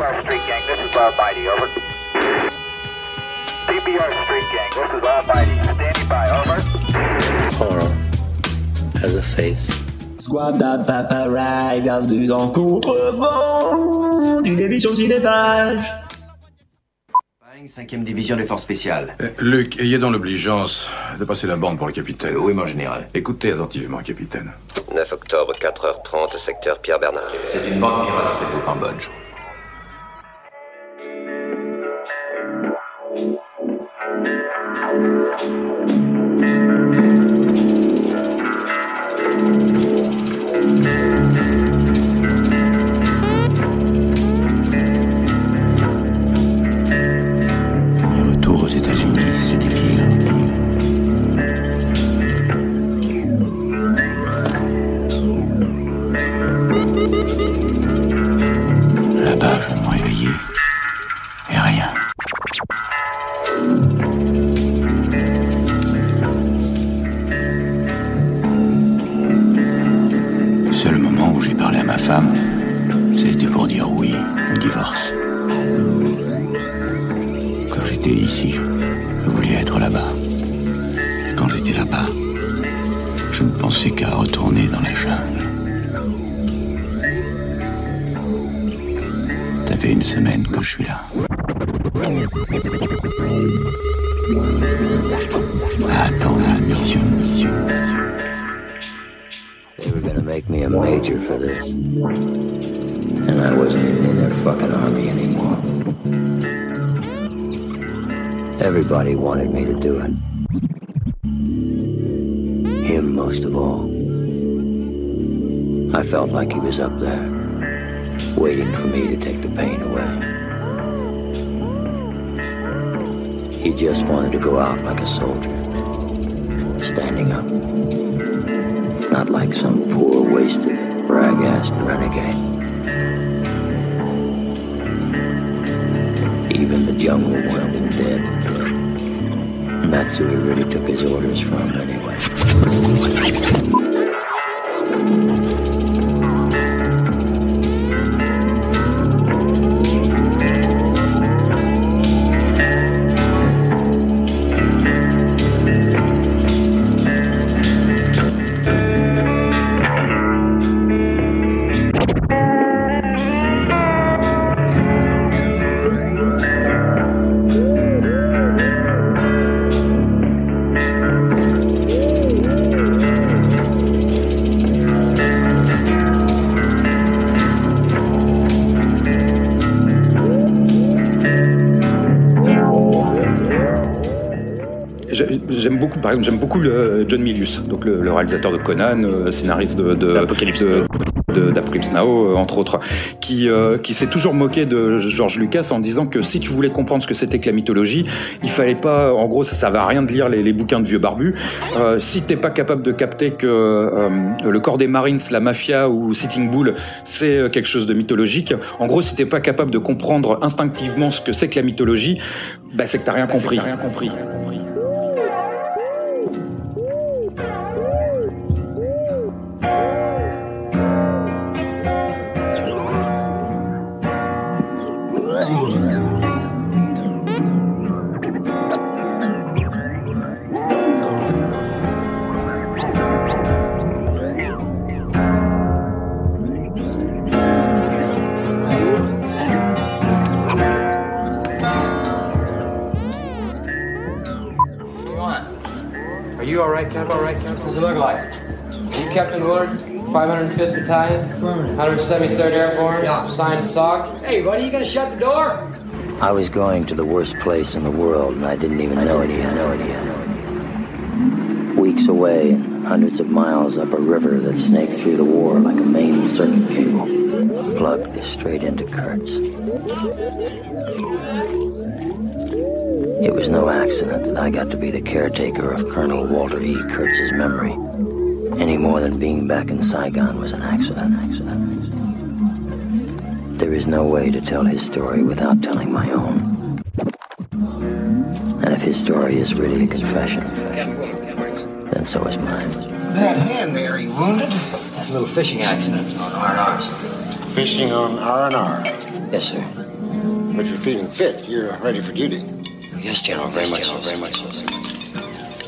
PBR Street Gang, this is Almighty, over. PBR Street Gang, this is Almighty. Standing by, over. Horror has a face. Squad Paparazzi, bienvenue dans Contrevent, une émission cinéphage. Cinquième division des forces spéciales. Euh, Luc, ayez dans l'obligeance de passer la bande pour le capitaine. oui, mon général. Écoutez attentivement, capitaine. 9 octobre, 4h30, secteur Pierre Bernard. C'est une bande pirate faite au Cambodge. Him most of all. I felt like he was up there, waiting for me to take the pain away. He just wanted to go out like a soldier, standing up. Not like some poor, wasted, brag-assed renegade. Even the jungle wanted him dead. And that's who he really took his orders from, anyway. Exemple, j'aime beaucoup le John Milius, donc le, le réalisateur de Conan, euh, scénariste de de- D'Apocalypse de- Now. de- d'Apocalypse Now, euh, entre autres, qui euh, qui s'est toujours moqué de George Lucas en disant que si tu voulais comprendre ce que c'était que la mythologie, il fallait pas, en gros, ça servait à rien de lire les, les bouquins de vieux barbus. Euh, si t'es pas capable de capter que euh, le corps des Marines, la mafia ou Sitting Bull, c'est euh, quelque chose de mythologique. En gros, si t'es pas capable de comprendre instinctivement ce que c'est que la mythologie, bah c'est que t'as rien rien compris. Battalion, 173rd Airborne, yeah. signed SOG. Hey, buddy, you gonna shut the door? I was going to the worst place in the world, and I didn't even know it yet. Know it yet. Weeks away, and hundreds of miles up a river that snaked through the war like a main circuit cable, plugged straight into Kurtz. It was no accident that I got to be the caretaker of Colonel Walter E. Kurtz's memory, any more than being back in Saigon was an accident. accident. There is no way to tell his story without telling my own. And if his story is really a confession, then so is mine. That hand there, he wounded? A little fishing accident on R&R's. Fishing on R&R. Yes, sir. But you're feeling fit. You're ready for duty. Yes, General, very much so, very much so.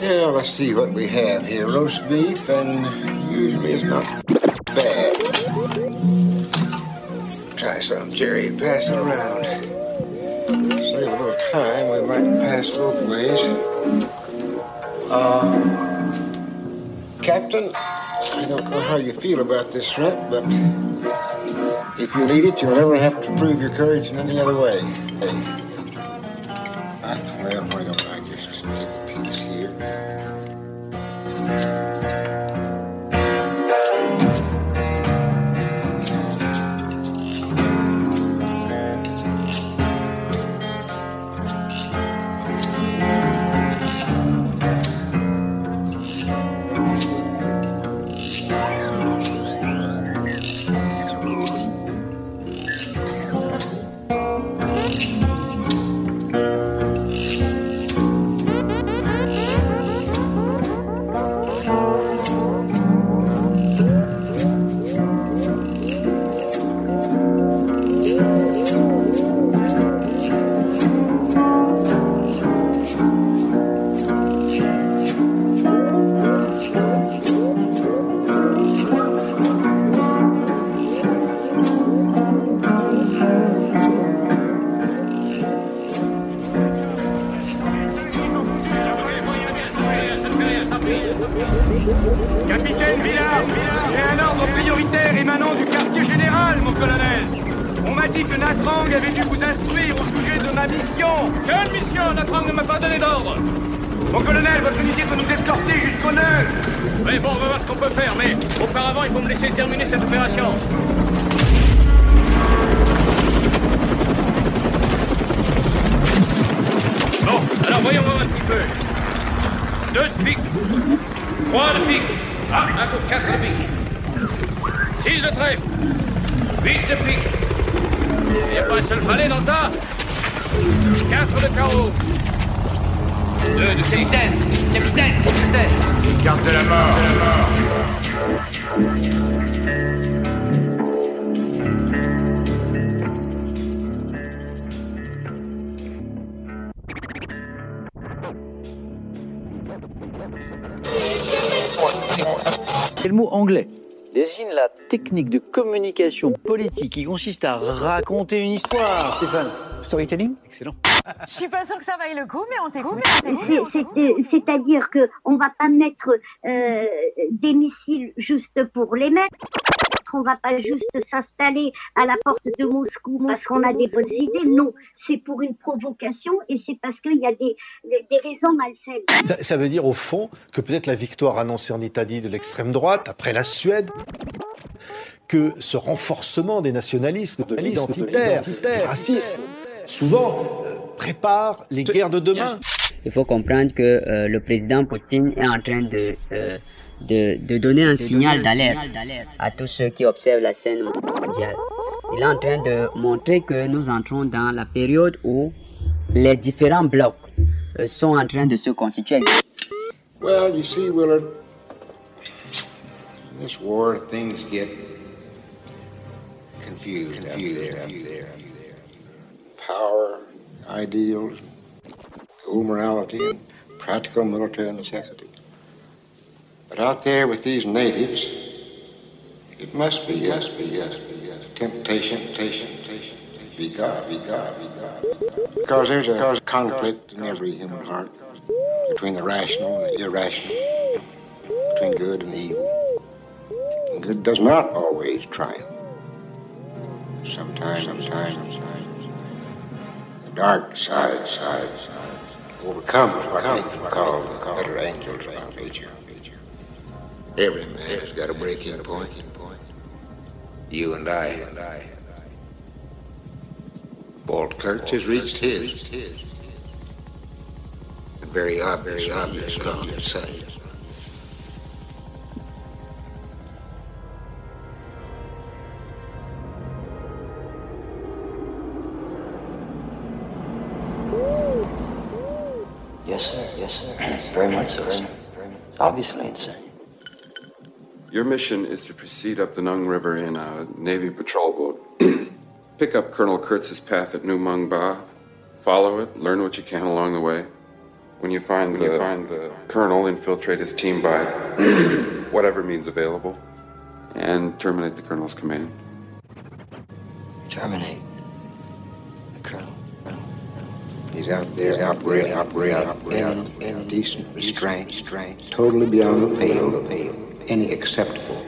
Yeah, let's see what we have here. Roast beef, and usually it's not bad. Try some, Jerry, and pass it around. Save a little time. We might pass both ways. Uh, Captain, I don't know how you feel about this shrimp, but if you eat it, you'll never have to prove your courage in any other way. Hey. Well, C'est le mot anglais désigne la technique de communication politique qui consiste à raconter une histoire. Stéphane, storytelling Excellent. Je suis pas sûre que ça vaille le coup, mais on t'écoute. C'est- c'est- C'est-à-dire que on va pas mettre euh, des missiles juste pour les mettre. On va pas juste s'installer à la porte de Moscou parce qu'on a des bonnes idées. Non, c'est pour une provocation et c'est parce qu'il y a des, des, des raisons malsaines. Ça, ça veut dire au fond que peut-être la victoire annoncée en Italie de l'extrême droite, après la Suède, que ce renforcement des nationalismes, de l'identitaire, du racisme, souvent euh, prépare les guerres de demain. Il faut comprendre que euh, le président Poutine est en train de, euh, de, de donner un signal d'alerte à tous ceux qui observent la scène mondiale. Il est en train de montrer que nous entrons dans la période où les différents blocs euh, sont en train de se constituer. Well, you see, Willard, in this war, things get confused, out there, out there. Power, ideals, cool morality, and practical military necessity. But out there with these natives, it must be, yes, be, yes, be, yes. Temptation, temptation, temptation. Be God, be God, be God. Because there's a cause conflict in every human heart between the rational and the irrational, between good and evil. And good does not always triumph. Sometimes, sometimes, sometimes, the dark side, side, side overcomes what they can call the better angels of nature. Every man has got a breaking point. You and I, and. Walt Kurtz has reached his. And very obvious, very obvious. Yes, sir. Yes, sir. Very much so, sir. Obviously insane. Your mission is to proceed up the Nung River in a Navy patrol boat, Pick up Colonel Kurtz's path at Nu Mung Ba. Follow it. Learn what you can along the way. When you find when you find the colonel, infiltrate his team by whatever means available, and terminate the colonel's command. Terminate. The colonel. He's out there operating, operating, operating in decent restraint, restraint, totally beyond the pale, the pale, any acceptable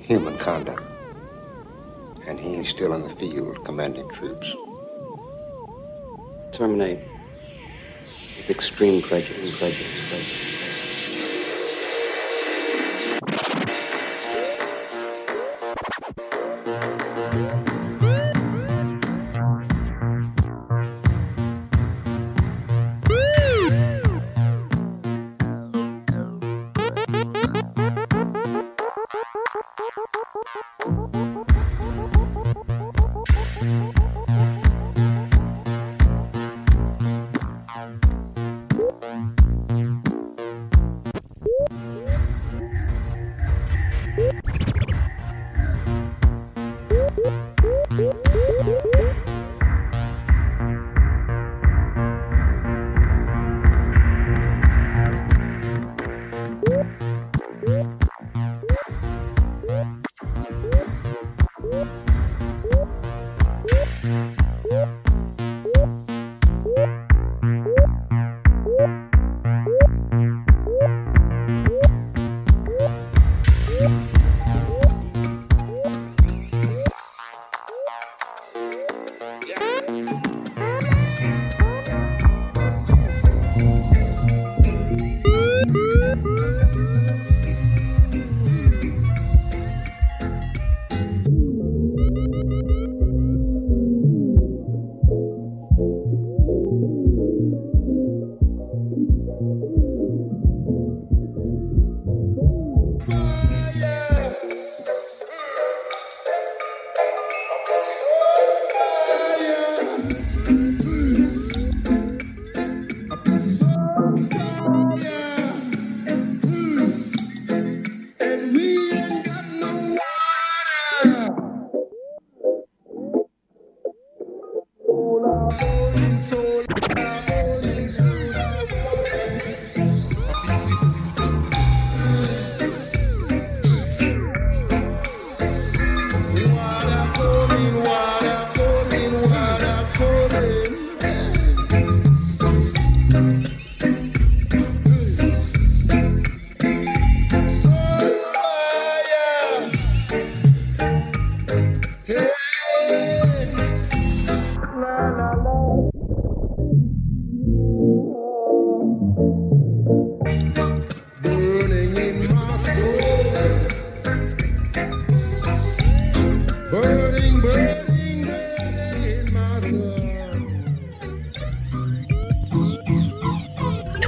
human conduct. And he is still in the field commanding troops. Terminate. With extreme prejudice, prejudice, prejudice.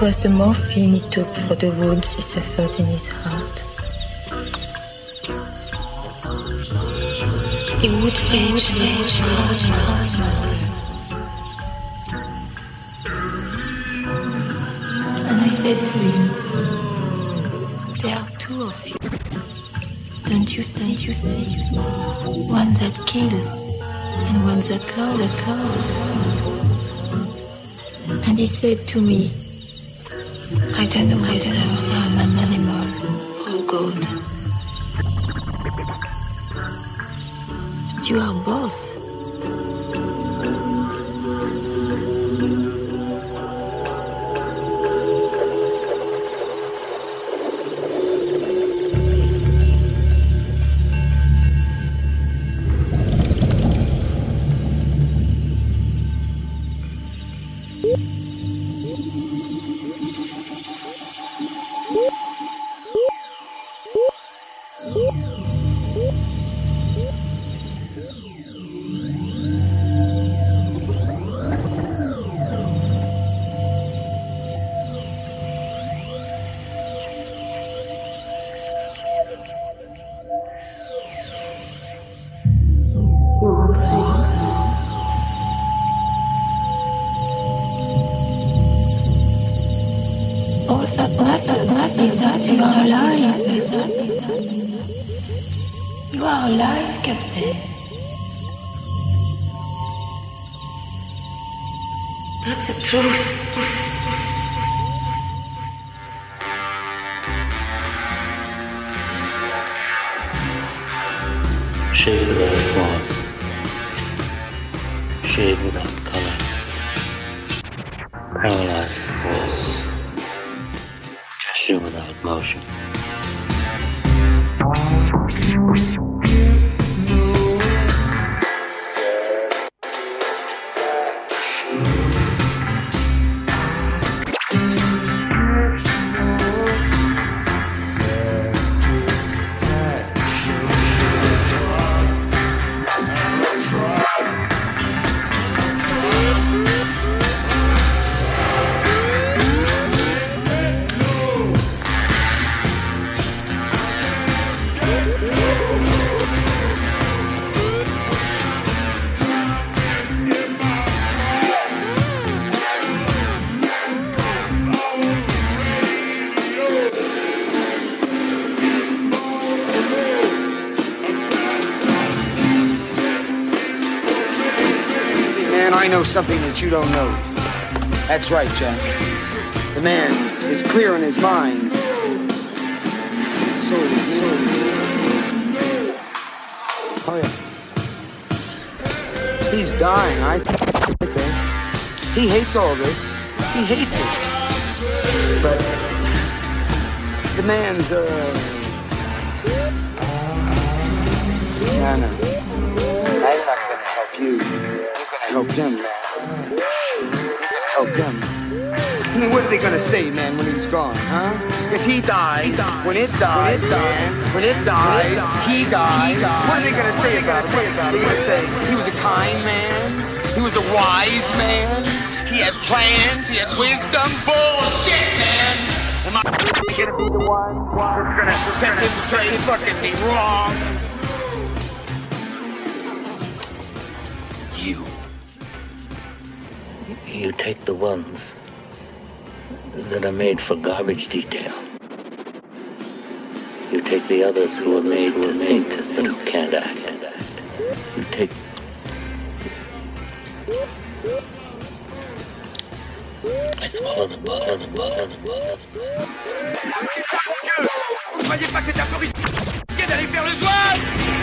Was the morphine he took for the wounds he suffered in his heart. He would age, age, And I said to him, There are two of you. Don't you see? You see? One that kills and one that loves. That loves. And he said to me, I don't know whether I'm an animal a god. But you are both. Without color. Paralyzed force. Gesture without motion. Something that you don't know. That's right, Jack. The man is clear in his mind. His soul is soul. Oh yeah. He's dying, I, th- I think. He hates all this. He hates it. But the man's uh I know. I'm not gonna help you. You're gonna help him, mean, what are they gonna say, man, when he's gone, huh? Because he dies. When it dies, man. When it dies, he dies. What are they gonna say about it? They're gonna say he was a kind man. He was a wise man. He had plans. He had wisdom. Bullshit, man. Am I gonna be the one who's gonna set him straight? Fucking me wrong. You. You take the ones that are made for garbage detail. You take the others who are made to think but who can't act. You take I swallowed a bug, a bug, a bug. Vous croyez pas que c'est un peu risqué d'aller faire le zouave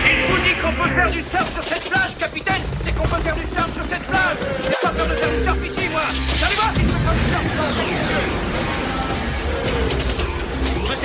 Et je vous dis qu'on peut faire du surf sur cette plage, capitaine C'est qu'on peut faire du surf sur cette plage J'ai pas peur de faire du surf ici, moi Allez voir si je peux faire du surf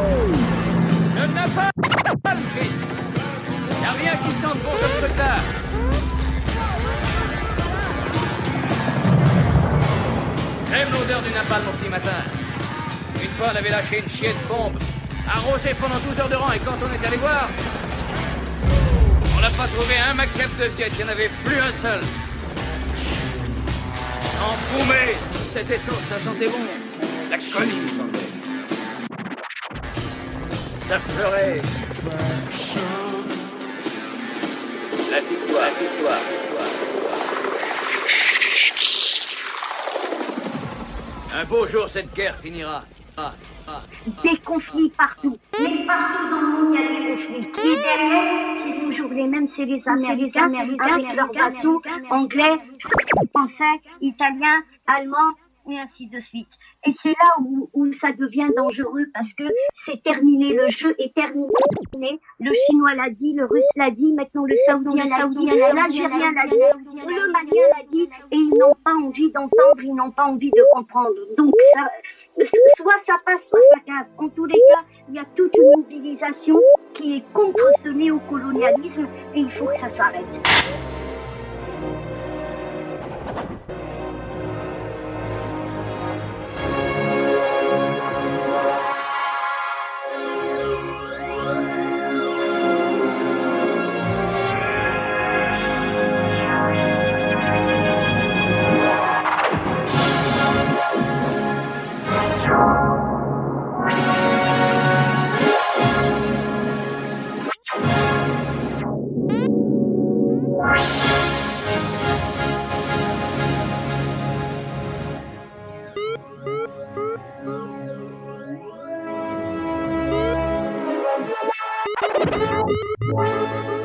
Le Chris Y'a rien qui sente bon comme truc-là J'aime l'odeur du napalm au petit matin. Une fois, on avait lâché une chienne bombe, arrosée pendant 12 heures de rang, et quand on est allé voir, on n'a pas trouvé un macabre de viette, il n'y en avait plus un seul. Empoumé C'était chaud, ça sentait bon. La colline sentait. Ça fleurait. La victoire, la victoire. Un beau jour, cette guerre finira. Ah, ah. Des conflits partout. Mais partout dans le monde, il y a des conflits. Qui est derrière C'est toujours les mêmes, c'est les Américains, avec leurs vassaux anglais, français, italiens, allemands, et ainsi de suite. Et c'est là où, où ça devient dangereux parce que c'est terminé, le jeu est terminé. Le chinois l'a dit, le russe l'a dit, maintenant le saoudien l'a dit, l'algérien l'a dit, le malien l'a dit, et ils n'ont pas envie d'entendre, ils n'ont pas envie de comprendre. Donc ça, soit ça passe, soit ça casse. En tous les cas, il y a toute une mobilisation qui est contre ce néocolonialisme et il faut que ça s'arrête. Música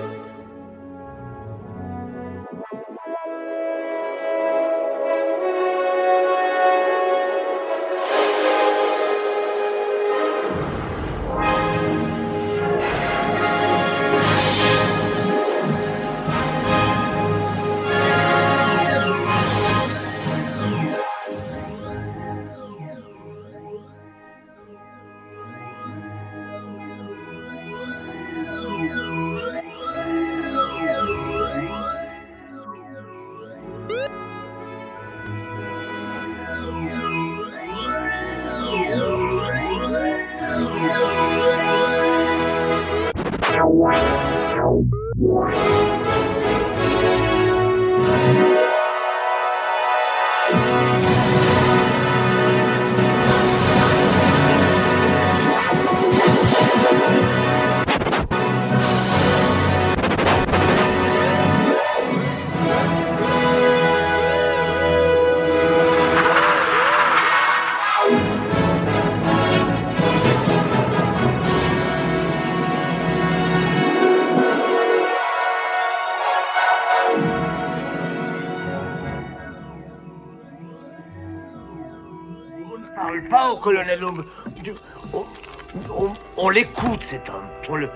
cet homme. Le-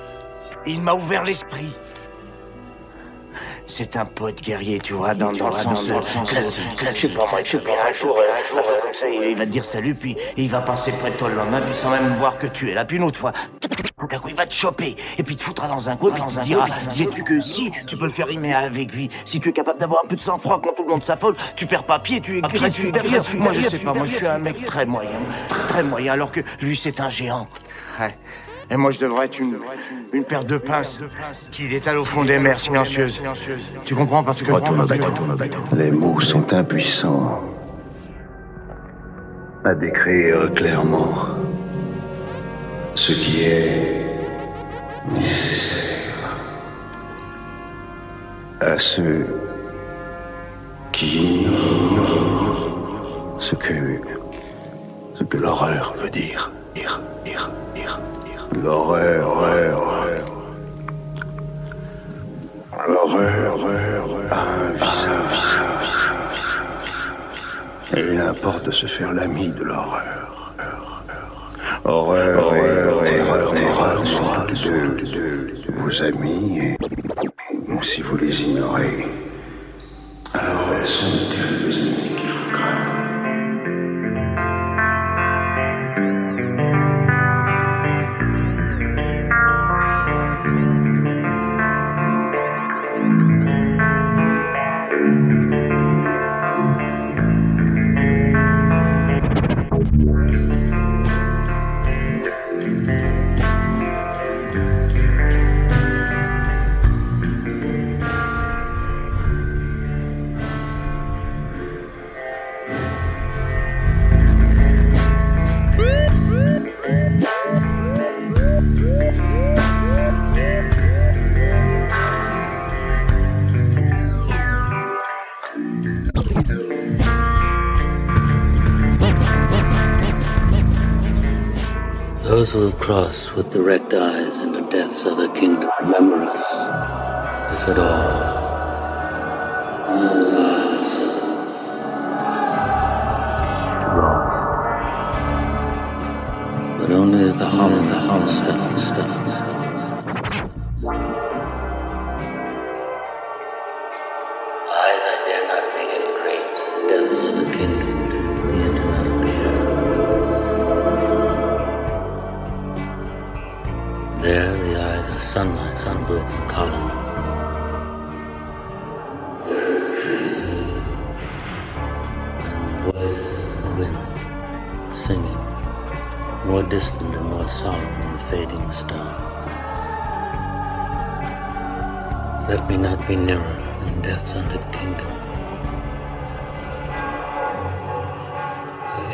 Il m'a ouvert l'esprit. C'est un poète guerrier, tu vois, dans, dans le sens, dans classique. Je sais pas, moi, je sais un jour, un jour, comme ça, il, va te dire salut, puis il va passer près de toi le lendemain, puis sans même voir que tu es là. Puis une autre fois, à coup, il va te choper, et puis te foutra dans un coin, puis il te dira, sais-tu que si tu peux le faire rimer avec vie, si tu es capable d'avoir un peu de sang-froid quand tout le monde s'affole, tu perds pas pied, tu es tu supérieur. Moi, je sais pas, moi, je suis un mec très moyen, très, très moyen, alors que lui, c'est un géant. Et moi, je devrais être une, une paire de pinces qui étale au fond des mers silencieuses. Tu comprends? Parce que... Retourne au bateau, retourne au bateau. Les mots sont impuissants à décrire clairement ce qui est nécessaire à ceux qui ignorent ce que ce que l'horreur veut dire. Dire, dire, L'horreur, horreur, horreur. L'horreur, horreur, a un Et il importe de se faire l'ami de l'horreur. Horreur, horreur, terreur, horreur sera de, de vos amis. Et si vous les ignorez, alors elles sont de terribles ennemis qu'il faut craindre. Those who have crossed with direct eyes into death's other kingdom remember us, if at all. Man's. But only as the hollow, the hollow stuff, stuff, stuff. Be nearer in death's hunted kingdom.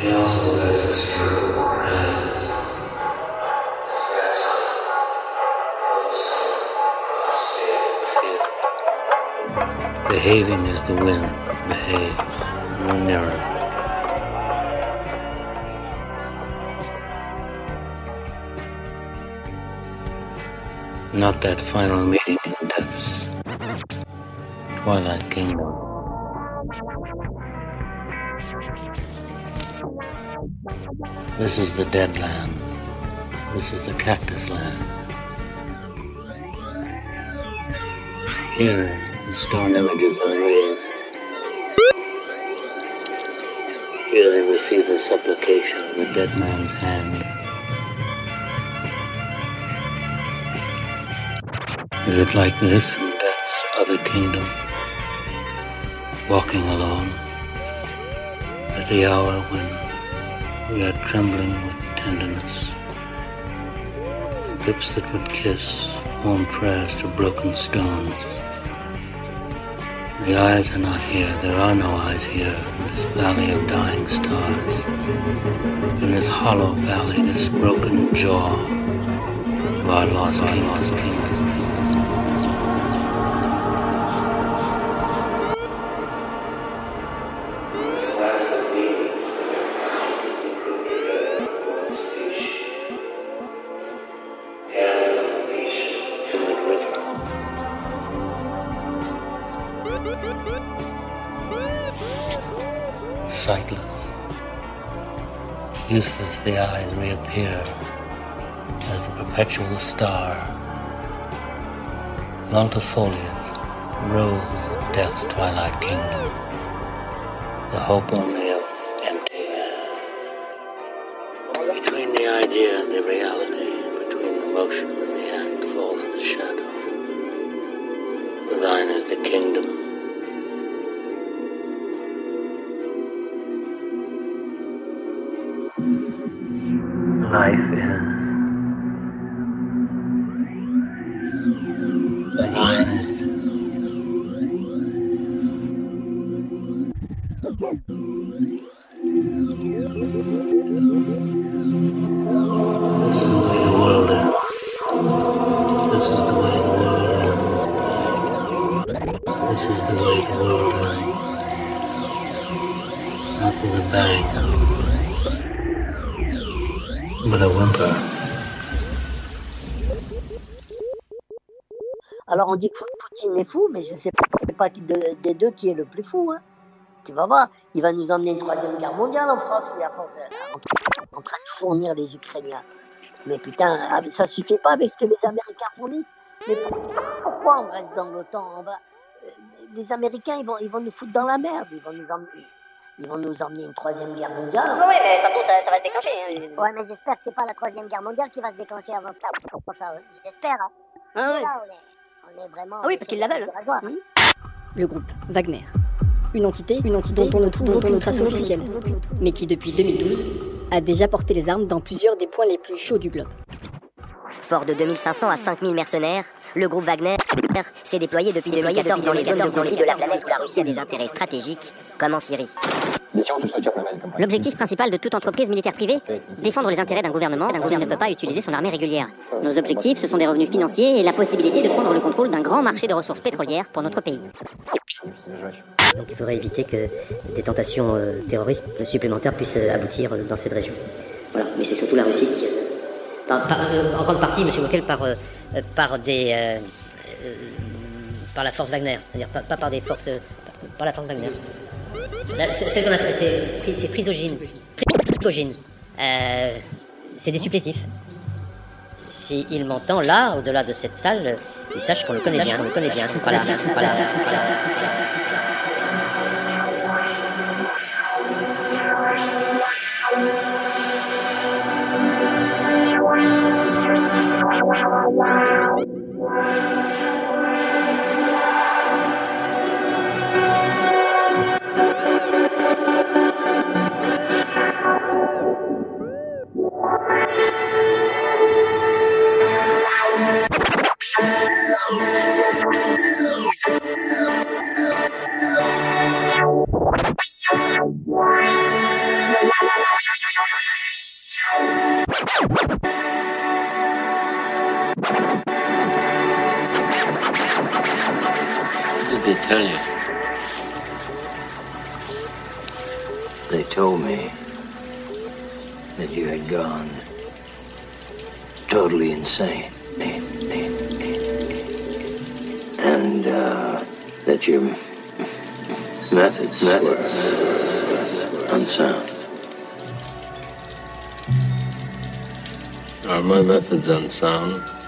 He also wears a skirt of rises. His rest, wholesome, austere, fear. Behaving as the wind behaves, no nearer. Not that final meeting twilight kingdom. This is the dead land. This is the cactus land. Here, the stone images are raised. Here they receive the supplication of the dead man's hand. Is it like this in death's other kingdom? Walking alone at the hour when we are trembling with tenderness. Lips that would kiss, warm prayers to broken stones. The eyes are not here, there are no eyes here in this valley of dying stars. In this hollow valley, this broken jaw of our lost king, lost king. Reappear as the perpetual star, multifoliate, rose of death's twilight kingdom, the hope fou, mais je ne sais pas qui de- des deux qui est le plus fou. hein. Tu vas voir, il va nous emmener une troisième guerre mondiale en France, à en, en train de fournir les Ukrainiens. Mais putain, ah, ça suffit pas avec ce que les Américains fournissent. Mais pour- pourquoi on reste dans l'OTAN On va, euh, Les Américains, ils vont, ils vont nous foutre dans la merde. Ils vont nous emmener, ils vont nous emmener une troisième guerre mondiale. Oui, mais de toute façon, ça, ça va se déclencher. hein. Ouais, mais j'espère que c'est pas la troisième guerre mondiale qui va se déclencher avant ça. J'espère. Hein. Ah ouais. Là, on est, on est vraiment. Ah oui, parce qu'ils le la veulent. rasoir, hein. Le groupe Wagner. Une entité, une entité dont on ne trouve aucune trace officielle, mais qui depuis 2012 a déjà porté les armes dans plusieurs des points les plus chauds du globe. Fort de 2500 à 5000 mercenaires, le groupe Wagner s'est déployé depuis 2014 dans les zones de conflit de la planète où la Russie a des intérêts stratégiques, comme en Syrie. L'objectif principal de toute entreprise militaire privée Défendre les intérêts d'un gouvernement s'il ne peut pas utiliser son armée régulière. Nos objectifs, ce sont des revenus financiers et la possibilité de prendre le contrôle d'un grand marché de ressources pétrolières pour notre pays. Donc il faudrait éviter que des tentations euh, terroristes supplémentaires puissent euh, aboutir euh, dans cette région. Voilà, mais c'est surtout la Russie qui... par- par- euh, en grande partie, Monsieur Wauquel, par, euh, par des... euh, euh, par la force Wagner, c'est-à-dire pas, pas par des forces... par la force Wagner. C'est prisogine. Prisogine. Euh, c'est des supplétifs. S'il m'entend là, au-delà de cette salle, il sache qu'on le connaît bien. On le connaît bien. tell you? They told me that you had gone totally insane. And uh, that your methods, methods were unsound. Are my methods unsound?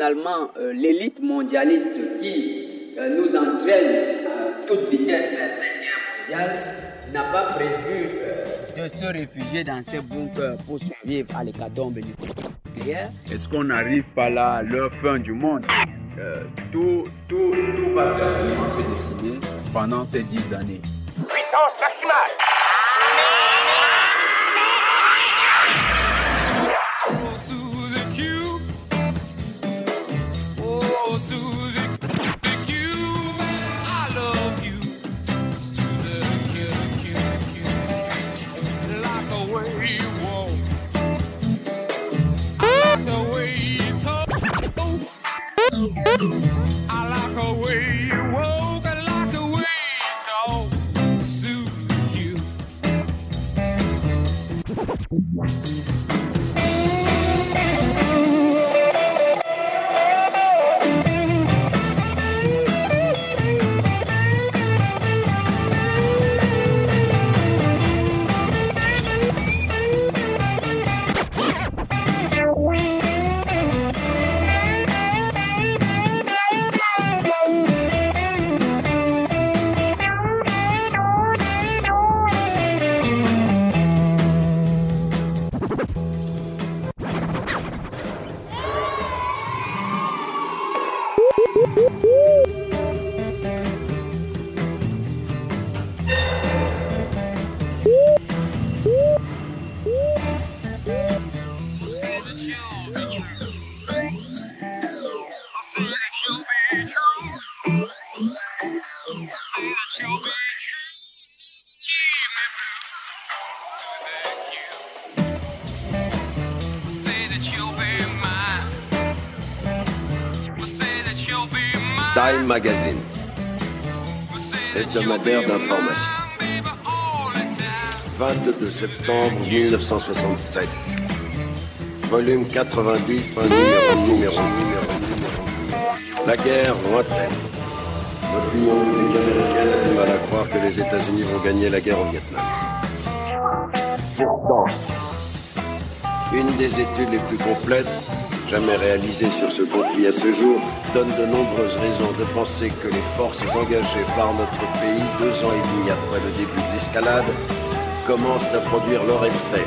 finalement euh, l'élite mondialiste qui euh, nous entraîne à toute vitesse vers cette guerre mondiale n'a pas prévu euh, de se réfugier dans ces bunkers pour survivre à l'hécatombe nucléaire. Est-ce qu'on n'arrive pas là à leur fin du monde? Tout, tout, tout va se dessiner pendant ces dix années. Puissance maximale hebdomadaire d'information. 22 septembre 1967. Volume 90, numéro, numéro, numéro. La guerre lointaine. L'opinion publique américaine a du mal à croire que les États-Unis vont gagner la guerre au Vietnam. Une des études les plus complètes jamais réalisées sur ce conflit à ce jour donne de nombreuses raisons de penser que les forces engagées par notre pays deux ans et demi après le début de l'escalade commencent à produire leur effet.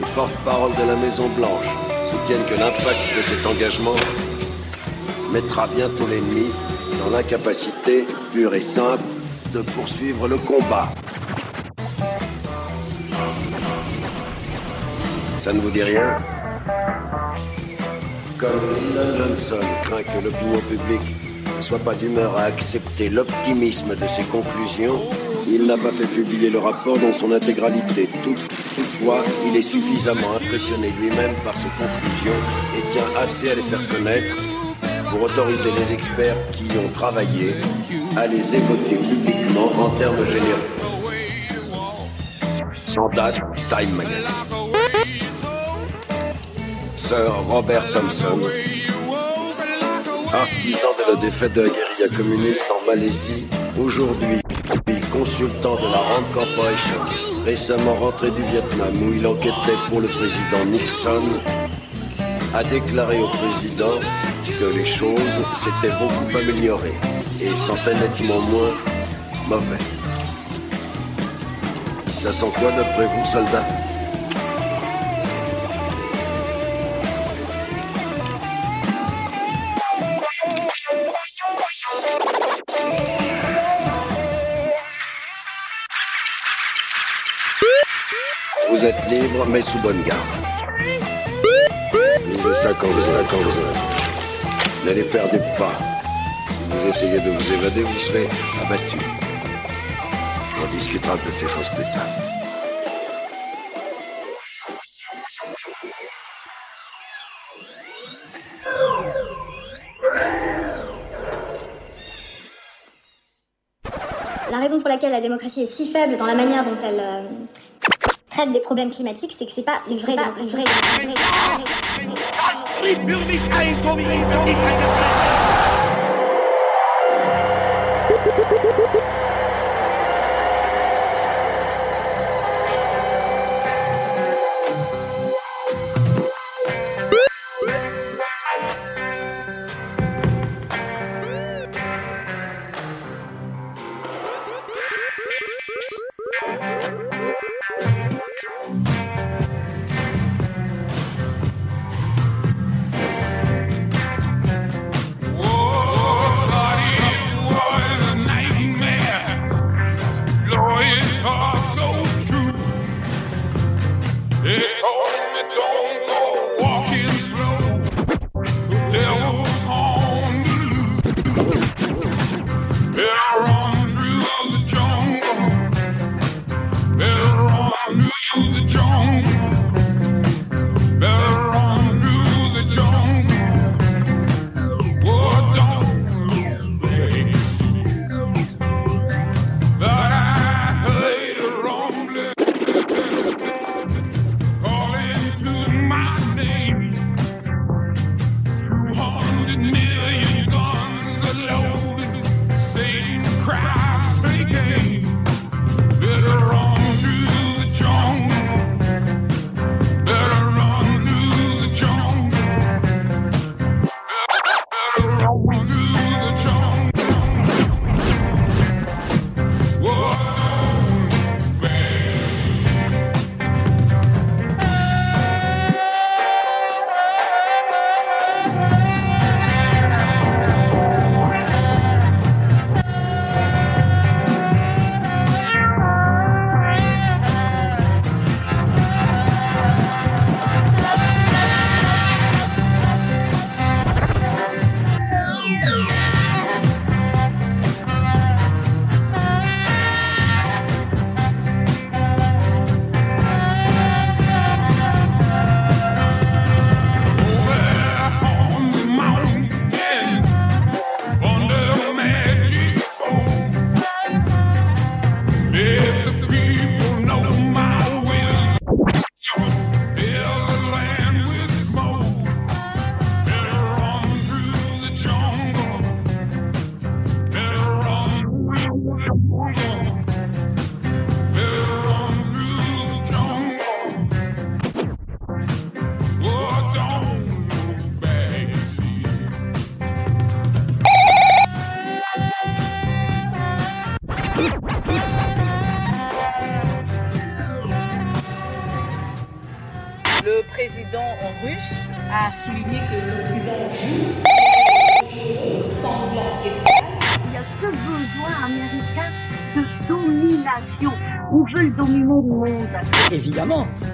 Les porte-parole de la Maison-Blanche soutiennent que l'impact de cet engagement mettra bientôt l'ennemi dans l'incapacité pure et simple de poursuivre le combat. Ça ne vous dit rien? Comme Lyndon Johnson craint que l'opinion publique ne soit pas d'humeur à accepter l'optimisme de ses conclusions, il n'a pas fait publier le rapport dans son intégralité. Toutefois, il est suffisamment impressionné lui-même par ses conclusions et tient assez à les faire connaître pour autoriser les experts qui y ont travaillé à les évoquer publiquement en termes généraux. Sans date, Time Magazine. Robert Thompson, artisan de la défaite de la guérilla communiste en Malaisie, aujourd'hui consultant de la Rand Corporation, récemment rentré du Vietnam où il enquêtait pour le président Nixon, a déclaré au président que les choses s'étaient beaucoup améliorées et sentaient nettement moins mauvais. Ça sent quoi d'après vous, soldats? Libre, mais sous bonne garde. Lisez ça quand vous, ça quand vous. Ne les perdez pas. Si vous essayez de vous évader, vous serez abattu. On discutera de ces choses plus. La raison pour laquelle la démocratie est si faible dans la manière dont elle euh, traite des problèmes climatiques, c'est que c'est pas une vraie démocratie.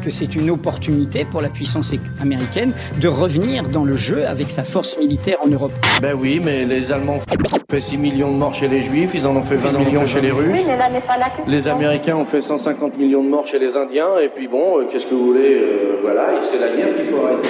Que c'est une opportunité pour la puissance américaine de revenir dans le jeu avec sa force militaire en Europe. Ben oui, mais les Allemands ont fait 6 millions de morts chez les Juifs, ils en ont fait 20 millions chez les Russes. Oui, mais là n'est pas la question. Les Américains ont fait 150 millions de morts chez les Indiens, et puis bon, euh, qu'est-ce que vous voulez euh, Voilà, c'est la guerre qu'il faut arrêter.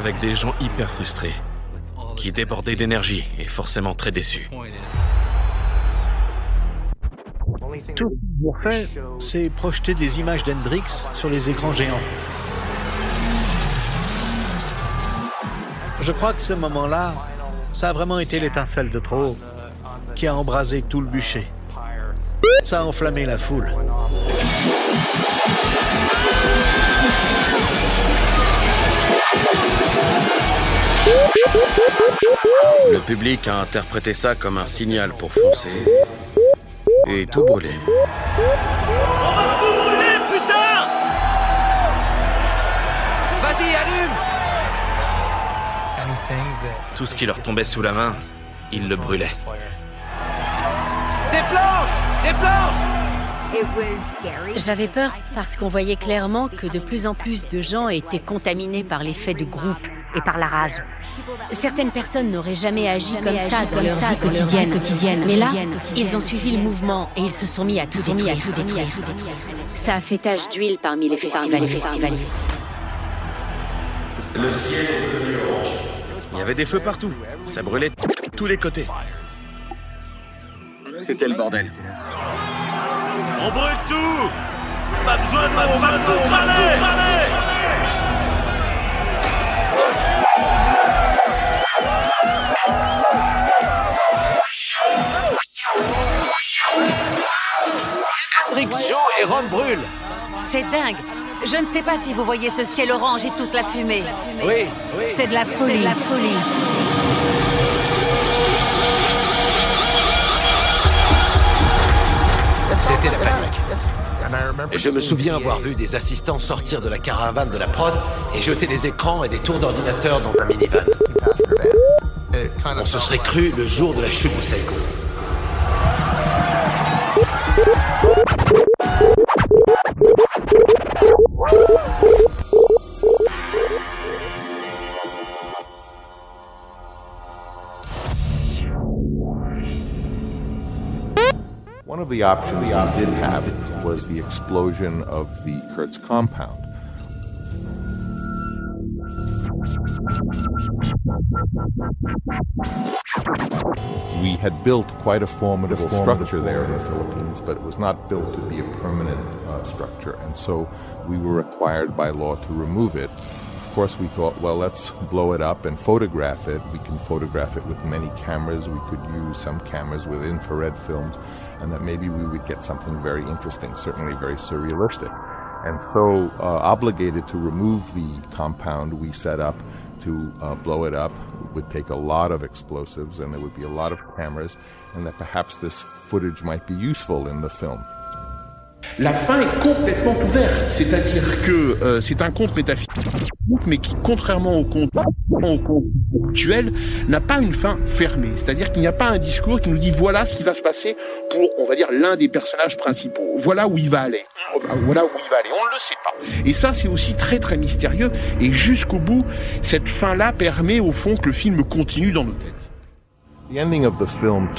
Avec des gens hyper frustrés, qui débordaient d'énergie et forcément très déçus. Tout ce qu'ils ont fait, c'est projeter des images d'Hendrix sur les écrans géants. Je crois que ce moment-là, ça a vraiment été l'étincelle de trop qui a embrasé tout le bûcher. Ça a enflammé la foule. Le public a interprété ça comme un signal pour foncer et tout brûler. putain Vas-y, allume Tout ce qui leur tombait sous la main, ils le brûlaient. Des planches Des planches J'avais peur parce qu'on voyait clairement que de plus en plus de gens étaient contaminés par l'effet de groupe et par la rage. Certaines personnes n'auraient jamais agi comme ça dans leur vie quotidienne. Mais là, ils ont suivi le mouvement et ils se sont mis à tout détruire. Ça a fait tache d'huile parmi les festivaliers. Le ciel est devenu orange. Il y avait des feux partout. Ça brûlait de tous les côtés. C'était le bordel. On brûle tout Pas besoin de on va tout cramer Joue et Rome brûle. C'est dingue. Je ne sais pas si vous voyez ce ciel orange et toute la fumée. Oui, oui. C'est de la folie. de la folie. C'était la panique. Et je me souviens avoir vu des assistants sortir de la caravane de la prod et jeter des écrans et des tours d'ordinateur dans un minivan. On se serait cru le jour de la chute de Saigon. One of the options we did have was the explosion of the Kurtz compound. We had built quite a formidable structure there in the Philippines, but it was not built to be a permanent uh, structure, and so we were required by law to remove it. Of course, we thought, well, let's blow it up and photograph it. We can photograph it with many cameras. We could use some cameras with infrared films, and that maybe we would get something very interesting, certainly very surrealistic. And so, uh, obligated to remove the compound, we set up to uh, blow it up. Would take a lot of explosives, and there would be a lot of cameras, and that perhaps this footage might be useful in the film. La fin est complètement ouverte, c'est-à-dire que euh, c'est un conte métaphysique, mais qui, contrairement au conte, au conte actuel, n'a pas une fin fermée. C'est-à-dire qu'il n'y a pas un discours qui nous dit voilà ce qui va se passer pour, on va dire, l'un des personnages principaux. Voilà où il va aller. Voilà où il va aller. On ne le sait pas. Et ça, c'est aussi très très mystérieux. Et jusqu'au bout, cette fin-là permet au fond que le film continue dans nos têtes. Film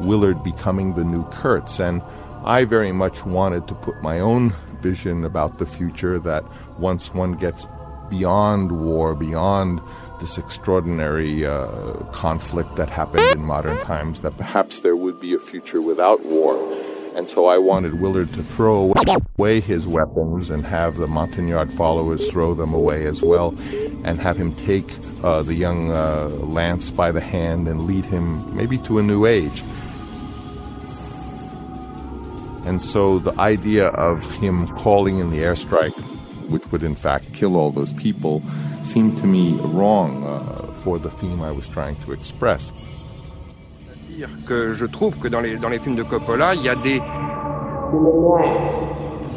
Willard becoming the new Kurtz, and I very much wanted to put my own vision about the future that once one gets beyond war, beyond this extraordinary uh, conflict that happened in modern times, that perhaps there would be a future without war. And so I wanted Willard to throw away his weapons and have the Montagnard followers throw them away as well, and have him take uh, the young uh, Lance by the hand and lead him maybe to a new age. And so the idea of him calling in the airstrike, which would in fact kill all those people, seemed to me wrong uh, for the theme I was trying to express. que je trouve que dans les, dans les films de Coppola, il y a des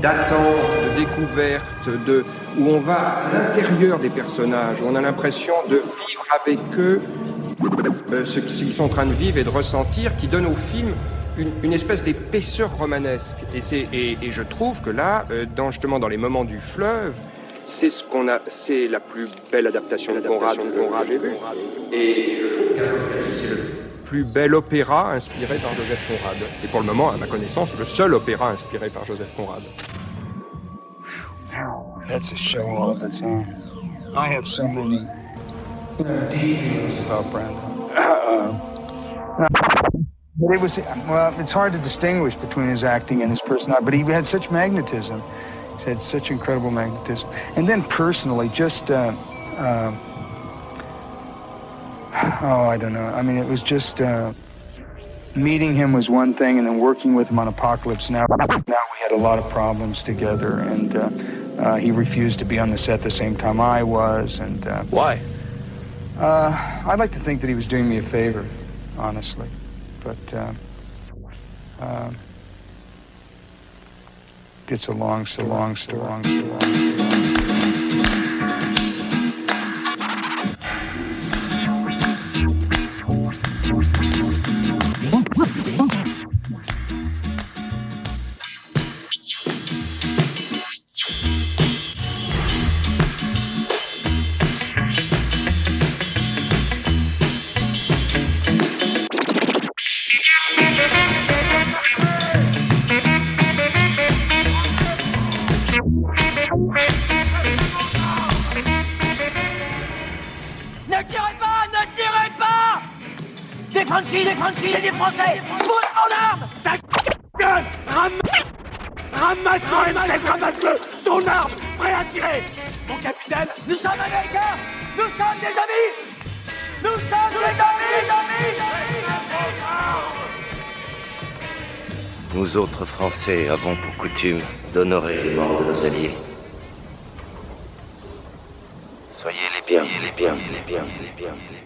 d'attente, de découverte, de, où on va à l'intérieur des personnages, où on a l'impression de vivre avec eux euh, ce qu'ils sont en train de vivre et de ressentir, qui donne au film une, une espèce d'épaisseur romanesque. Et, c'est, et, et je trouve que là, euh, dans, justement dans les moments du fleuve, c'est ce qu'on a, c'est la plus belle adaptation de Conrad que Conrad j'ai vue. Et je trouve qu'Apocalypse, c'est le plus bel opéra inspiré par Joseph Conrad. Et pour le moment, à ma connaissance, le seul opéra inspiré par Joseph Conrad. That's a show all of its own. I have so many details about Brando. Uh, but it was, well, it's hard to distinguish between his acting and his personality, but he had such magnetism. He had such incredible magnetism. And then personally, just, uh, uh, oh, I don't know. I mean, it was just, uh, meeting him was one thing, and then working with him on Apocalypse Now, now we had a lot of problems together, and uh, uh, he refused to be on the set the same time I was, and uh, why? Uh, I'd like to think that he was doing me a favor, honestly, but uh, um, it's a long, so long, so long. So long. Francis Des Francis C'est des Français. Pose ton arme. Ta gueule. Ram- Ramasse ton M16 Ramasse-le. Ton arme Prêt à tirer. Mon capitaine Nous sommes américains Nous sommes des amis. Nous sommes des amis, des amis Nous autres Français avons pour coutume d'honorer les morts de nos alliés. Soyez les bienvenus, les bienvenus, les bienvenus, les bienvenus,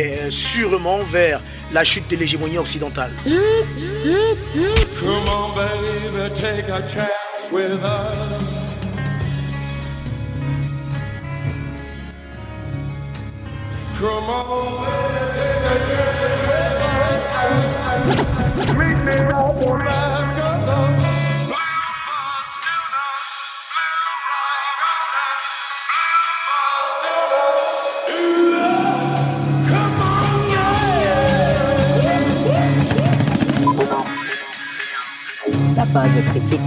mais euh, sûrement vers la chute de l'hégémonie occidentale Come on, baby, take a chance with us. Come on, baby, take a chance with us. Meet me out phase critique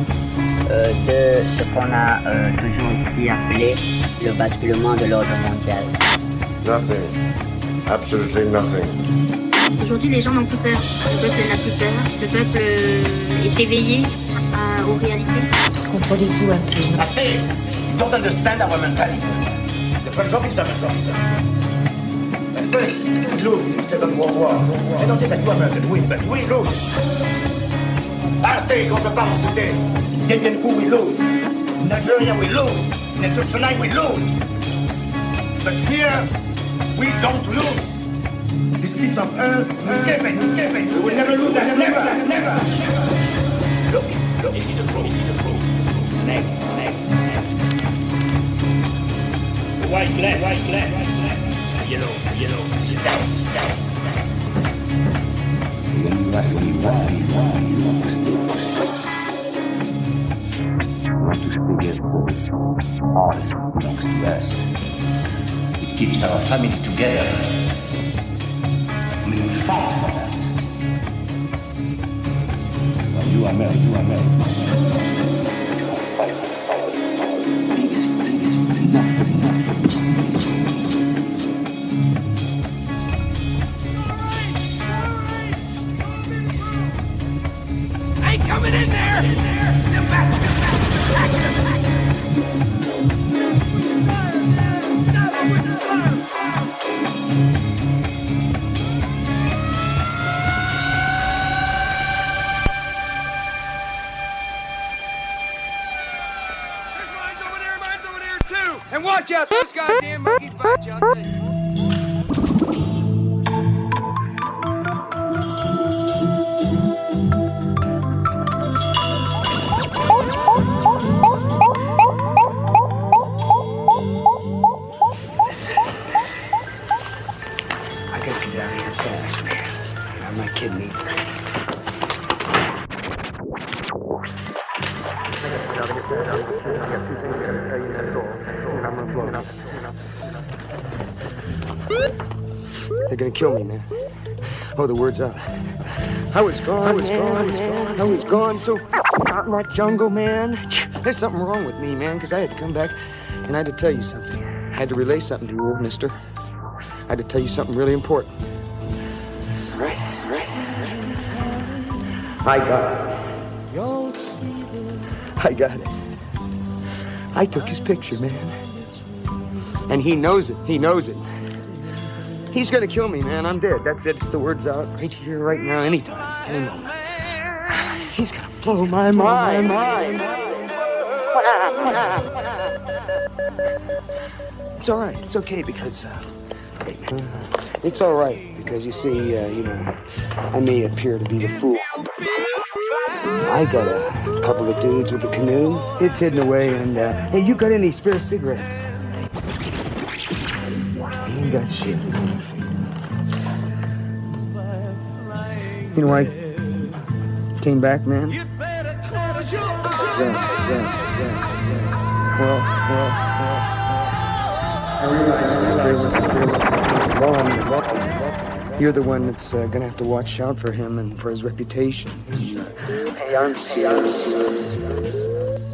euh, de ce qu'on a euh, toujours ici appelé le basculement de l'ordre mondial. Nothing. Absolutely nothing. Aujourd'hui, les gens n'ont plus peur. Le peuple n'a plus peur. Le peuple euh, est éveillé à- aux réalités. Contrôlez-vous un peu. You don't understand our mentality. The French officer, French officer. At first, we lose instead of war war. I don't say that you American win, but we lose. I say, on parle en soudé, Dien Bien Phu, we lose. Algeria, we lose. In tonight, we lose. But here, we don't lose. This piece of earth, give it, give it. We will never lose that, never, never. Look, look. Easy to throw, easy to throw. Neck, neck, neck. White, black, white, black, white, black. Yellow, yellow, stout, stout. You you us. It keeps our family together. We will fight for that. You are married, you are married. Fight, fight, fight. And watch out, those goddamn monkeys bite you. Word's. I was gone, I was gone, I was gone, I was gone so out in that jungle, man. There's something wrong with me, man, because I had to come back and I had to tell you something. I had to relay something to you, mister. I had to tell you something really important. All right, all right. I got it. I got it. I took his picture, man. And he knows it. He knows it. He's gonna kill me, man. I'm dead. That's it. The word's out right here, right now, anytime, any moment. He's gonna blow my mind. It's all right. It's okay because uh, man, it's all right because you see, uh, you know, I may appear to be the fool. I got a couple of dudes with a canoe. It's hidden away, and uh, hey, you got any spare cigarettes? I ain't got shit. You know why I came back, man? Well, well, well. I that there's, there's one, one. You're the one that's uh, gonna have to watch out for him and for his reputation. Hey, I'm serious.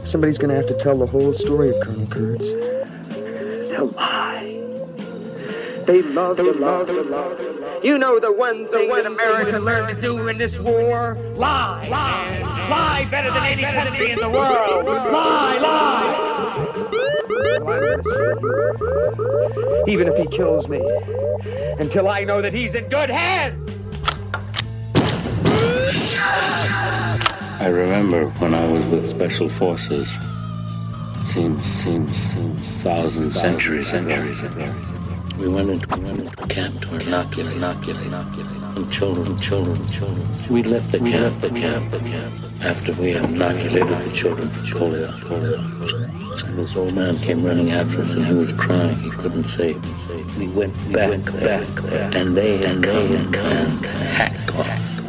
Somebody's gonna have to tell the whole story of Colonel Kurtz. They'll lie. They love to lie. You know the one thing that America learned to do in this war? Lie. Lie. Lie better than any country in the world. Lie. Lie. Even if he kills me, until I know that he's in good hands. I remember when I was with Special Forces. Seems, seems, seems thousands, centuries, centuries ago. We went into, we went into camp to inoculate, inoculate, inoculate. And children, children, children. We left the camp, the camp, the camp. After we had inoculated the children for polio, polio. And this old man came running after us and he was crying. He couldn't say. We went back, back there. And they had come and hacked off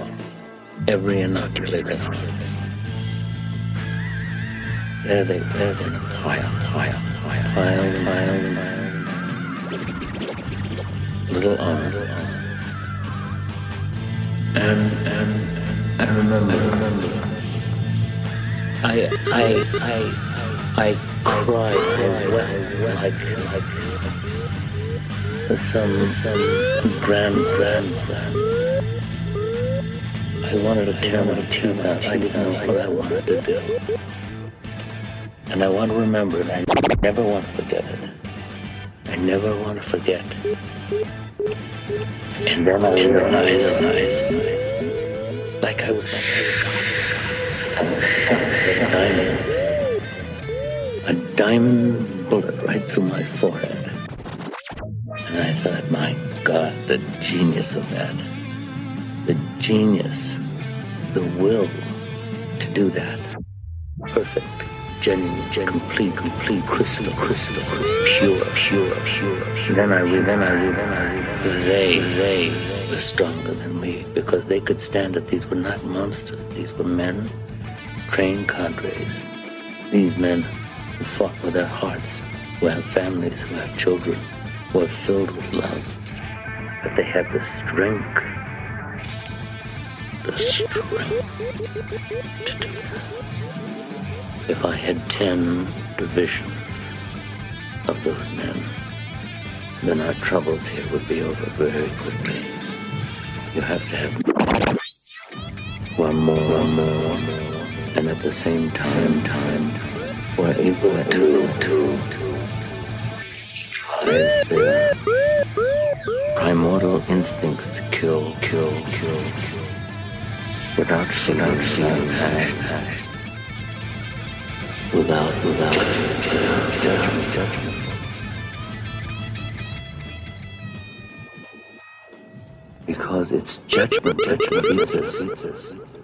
every inoculator. There they were in a pile, pile, pile, pile, pile, pile. Little arms. And, and, I remember, I remember. I, I, I, I cried, like, like some, some grand, grand, grand. I wanted to tear my tube out. I didn't know what I wanted to do. And I want to remember it. I never want to forget it. Never want to forget. And then I realized, like I was. A diamond bullet right through my forehead. And I thought, my God, the genius of that. The genius, the will to do that. Perfect, genuine, genuine complete, complete, crystal, crystal, crystal, pure, pure, pure, pure. Then I read, then I read, then I read. They, they were stronger than me because they could stand it. These were not monsters. These were men, trained cadres. These men who fought with their hearts, who have families, who have children, who are filled with love. But they have the strength, the strength to do that. If I had ten divisions of those men, then our troubles here would be over very quickly. You have to have one more, one more, one more, and at the same time, time, we're able to, to, utilize their primordial instincts to kill, kill, kill, kill, without without without, without, judgment, judgment. Because it's judgment, judgment